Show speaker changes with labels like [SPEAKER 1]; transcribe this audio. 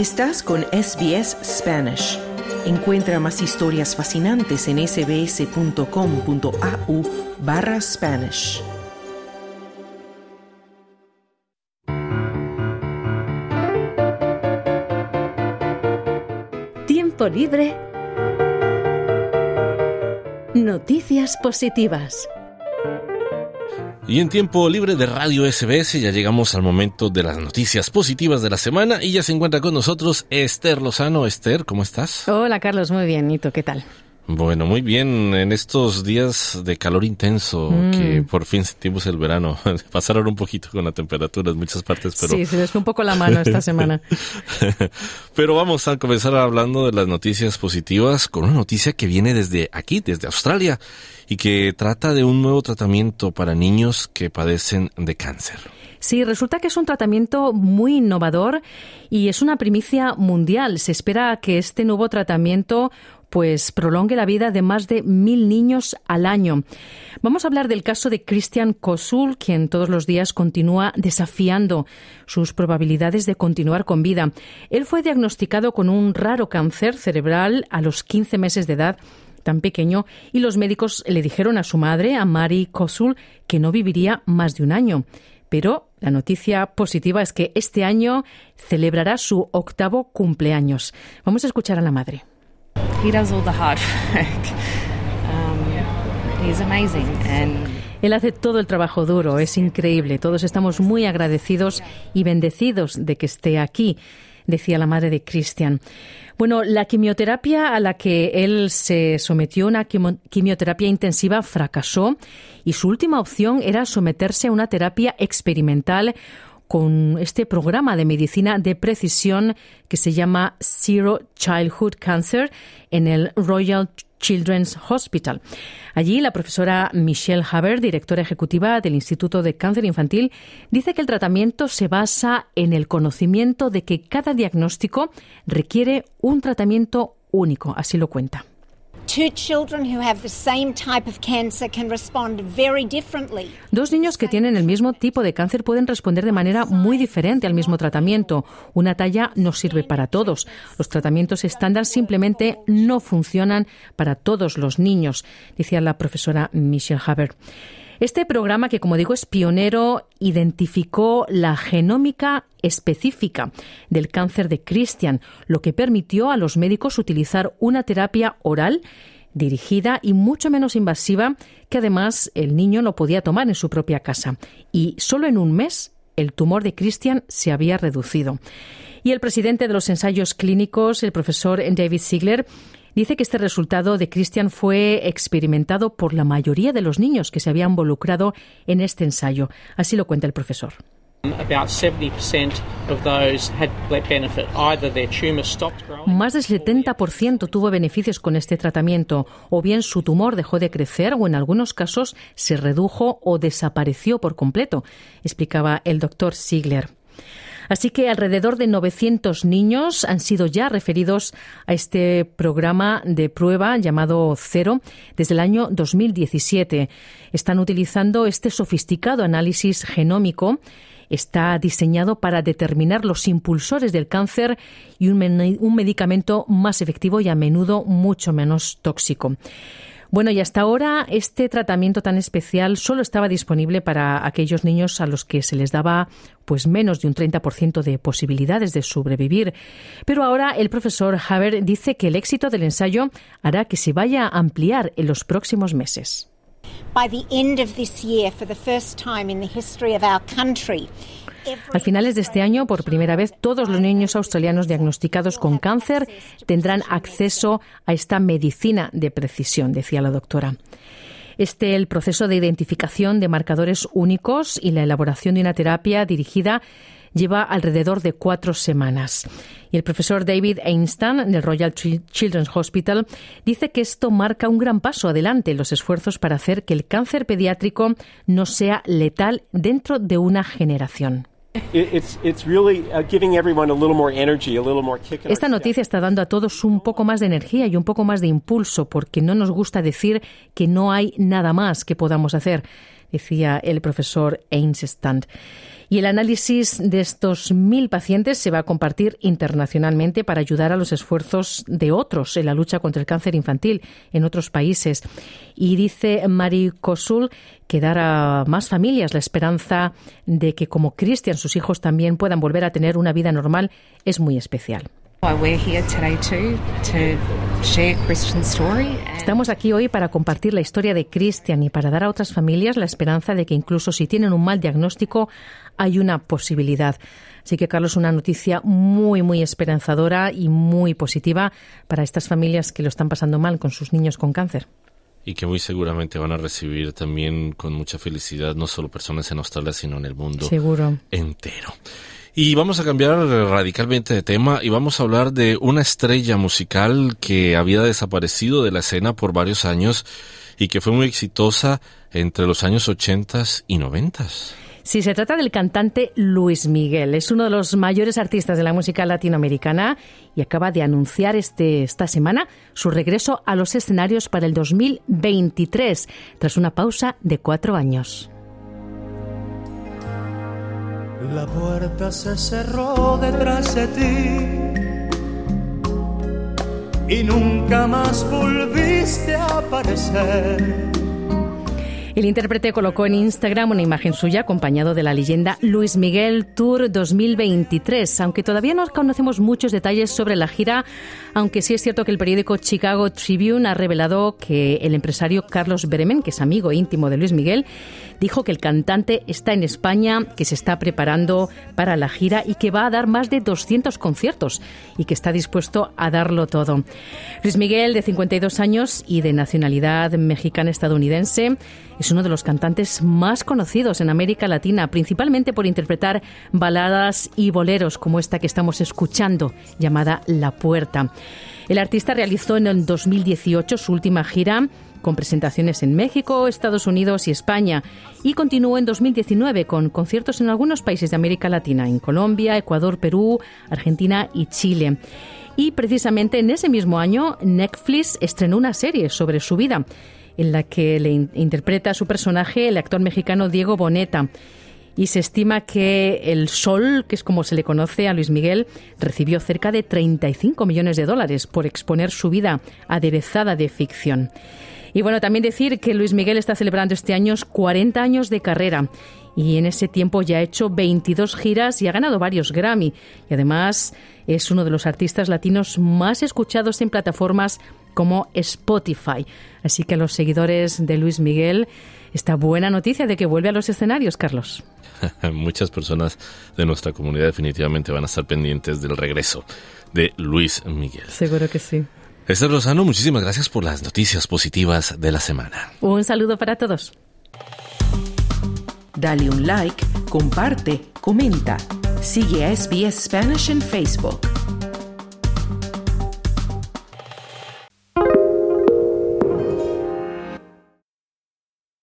[SPEAKER 1] Estás con SBS Spanish. Encuentra más historias fascinantes en sbs.com.au barra Spanish.
[SPEAKER 2] Tiempo libre. Noticias positivas.
[SPEAKER 3] Y en tiempo libre de Radio SBS ya llegamos al momento de las noticias positivas de la semana y ya se encuentra con nosotros Esther Lozano. Esther, ¿cómo estás?
[SPEAKER 4] Hola Carlos, muy bien. ¿Y qué tal?
[SPEAKER 3] Bueno, muy bien. En estos días de calor intenso,
[SPEAKER 4] Mm.
[SPEAKER 3] que por fin sentimos el verano, pasaron un poquito con la temperatura en muchas partes, pero...
[SPEAKER 4] Sí, se les fue un poco la mano esta semana.
[SPEAKER 3] pero vamos a comenzar hablando de las noticias positivas con una noticia que viene desde aquí, desde Australia, y que trata de un nuevo tratamiento para niños que padecen de cáncer.
[SPEAKER 4] Sí, resulta que es un tratamiento muy innovador y es una primicia mundial. Se espera que este nuevo tratamiento pues prolongue la vida de más de mil niños al año. Vamos a hablar del caso de Christian Kosul, quien todos los días continúa desafiando sus probabilidades de continuar con vida. Él fue diagnosticado con un raro cáncer cerebral a los 15 meses de edad tan pequeño y los médicos le dijeron a su madre, a Mari Kosul, que no viviría más de un año. Pero la noticia positiva es que este año celebrará su octavo cumpleaños. Vamos a escuchar a la madre. Él hace todo el trabajo duro, es increíble. Todos estamos muy agradecidos y bendecidos de que esté aquí, decía la madre de Christian. Bueno, la quimioterapia a la que él se sometió, una quimioterapia intensiva, fracasó y su última opción era someterse a una terapia experimental con este programa de medicina de precisión que se llama Zero Childhood Cancer en el Royal Children's Hospital. Allí la profesora Michelle Haber, directora ejecutiva del Instituto de Cáncer Infantil, dice que el tratamiento se basa en el conocimiento de que cada diagnóstico requiere un tratamiento único, así lo cuenta. Dos niños que tienen el mismo tipo de cáncer pueden responder de manera muy diferente al mismo tratamiento. Una talla no sirve para todos. Los tratamientos estándar simplemente no funcionan para todos los niños, decía la profesora Michelle Haber. Este programa, que como digo es pionero, identificó la genómica específica del cáncer de Christian, lo que permitió a los médicos utilizar una terapia oral dirigida y mucho menos invasiva que además el niño no podía tomar en su propia casa. Y solo en un mes el tumor de Christian se había reducido. Y el presidente de los ensayos clínicos, el profesor David Ziegler, dice que este resultado de Christian fue experimentado por la mayoría de los niños que se habían involucrado en este ensayo. Así lo cuenta el profesor.
[SPEAKER 5] About 70% of those had benefit. Either their tumour stopped growing.
[SPEAKER 4] Más del 70% tuvo beneficios con este tratamiento, o bien su tumor dejó de crecer o en algunos casos se redujo o desapareció por completo, explicaba el doctor Ziegler. Así que alrededor de 900 niños han sido ya referidos a este programa de prueba llamado Cero desde el año 2017. Están utilizando este sofisticado análisis genómico está diseñado para determinar los impulsores del cáncer y un, un, medicamento más efectivo y a menudo mucho menos tóxico. Bueno, y hasta ahora este tratamiento tan especial solo estaba disponible para aquellos niños a los que se les daba pues menos de un 30% de posibilidades de sobrevivir. Pero ahora el profesor Haber dice que el éxito del ensayo hará que se vaya a ampliar en los próximos meses.
[SPEAKER 6] By the end of this year, for the first time in the history of our country,
[SPEAKER 4] a finales de este año, por primera vez, todos los niños australianos diagnosticados con cáncer tendrán acceso a esta medicina de precisión, decía la doctora. Este el proceso de identificación de marcadores únicos y la elaboración de una terapia dirigida lleva alrededor de cuatro semanas. Y el profesor David Einstein del Royal Children's Hospital dice que esto marca un gran paso adelante en los esfuerzos para hacer que el cáncer pediátrico no sea letal dentro de una generación. Esta noticia está dando a todos un poco más de energía y un poco más de impulso porque no nos gusta decir que no hay nada más que podamos hacer, decía el profesor Einstein. Y el análisis de estos mil pacientes se va a compartir internacionalmente para ayudar a los esfuerzos de otros en la lucha contra el cáncer infantil en otros países. Y dice Marie Kosul que dar a más familias la esperanza de que como Cristian sus hijos también puedan volver a tener una vida normal es muy especial. Estamos aquí hoy para compartir la historia de Christian y para dar a otras familias la esperanza de que incluso si tienen un mal diagnóstico hay una posibilidad. Así que, Carlos, una noticia muy, muy esperanzadora y muy positiva para estas familias que lo están pasando mal con sus niños con cáncer.
[SPEAKER 3] Y que muy seguramente van a recibir también con mucha felicidad no solo personas en Australia, sino en el mundo
[SPEAKER 4] Seguro.
[SPEAKER 3] entero. Y vamos a cambiar radicalmente de tema y vamos a hablar de una estrella musical que había desaparecido de la escena por varios años y que fue muy exitosa entre los años 80 y 90.
[SPEAKER 4] Sí, se trata del cantante Luis Miguel. Es uno de los mayores artistas de la música latinoamericana y acaba de anunciar este, esta semana su regreso a los escenarios para el 2023, tras una pausa de cuatro años.
[SPEAKER 7] La puerta se cerró detrás de ti y nunca más volviste a aparecer.
[SPEAKER 4] El intérprete colocó en Instagram una imagen suya acompañado de la leyenda Luis Miguel Tour 2023, aunque todavía no conocemos muchos detalles sobre la gira, aunque sí es cierto que el periódico Chicago Tribune ha revelado que el empresario Carlos Bremen, que es amigo íntimo de Luis Miguel, dijo que el cantante está en España, que se está preparando para la gira y que va a dar más de 200 conciertos y que está dispuesto a darlo todo. Luis Miguel, de 52 años y de nacionalidad mexicana-estadounidense, es uno de los cantantes más conocidos en América Latina, principalmente por interpretar baladas y boleros como esta que estamos escuchando, llamada La Puerta. El artista realizó en el 2018 su última gira con presentaciones en México, Estados Unidos y España, y continuó en 2019 con conciertos en algunos países de América Latina, en Colombia, Ecuador, Perú, Argentina y Chile. Y precisamente en ese mismo año, Netflix estrenó una serie sobre su vida, en la que le interpreta a su personaje el actor mexicano Diego Boneta y se estima que el Sol, que es como se le conoce a Luis Miguel, recibió cerca de 35 millones de dólares por exponer su vida aderezada de ficción. Y bueno, también decir que Luis Miguel está celebrando este año 40 años de carrera y en ese tiempo ya ha hecho 22 giras y ha ganado varios Grammy. Y además es uno de los artistas latinos más escuchados en plataformas como Spotify. Así que a los seguidores de Luis Miguel, esta buena noticia de que vuelve a los escenarios, Carlos.
[SPEAKER 3] Muchas personas de nuestra comunidad definitivamente van a estar pendientes del regreso de Luis Miguel.
[SPEAKER 4] Seguro que sí.
[SPEAKER 3] Esther Lozano, muchísimas gracias por las noticias positivas de la semana.
[SPEAKER 4] Un saludo para todos.
[SPEAKER 1] Dale un like, comparte, comenta. Sigue a SBS Spanish en Facebook.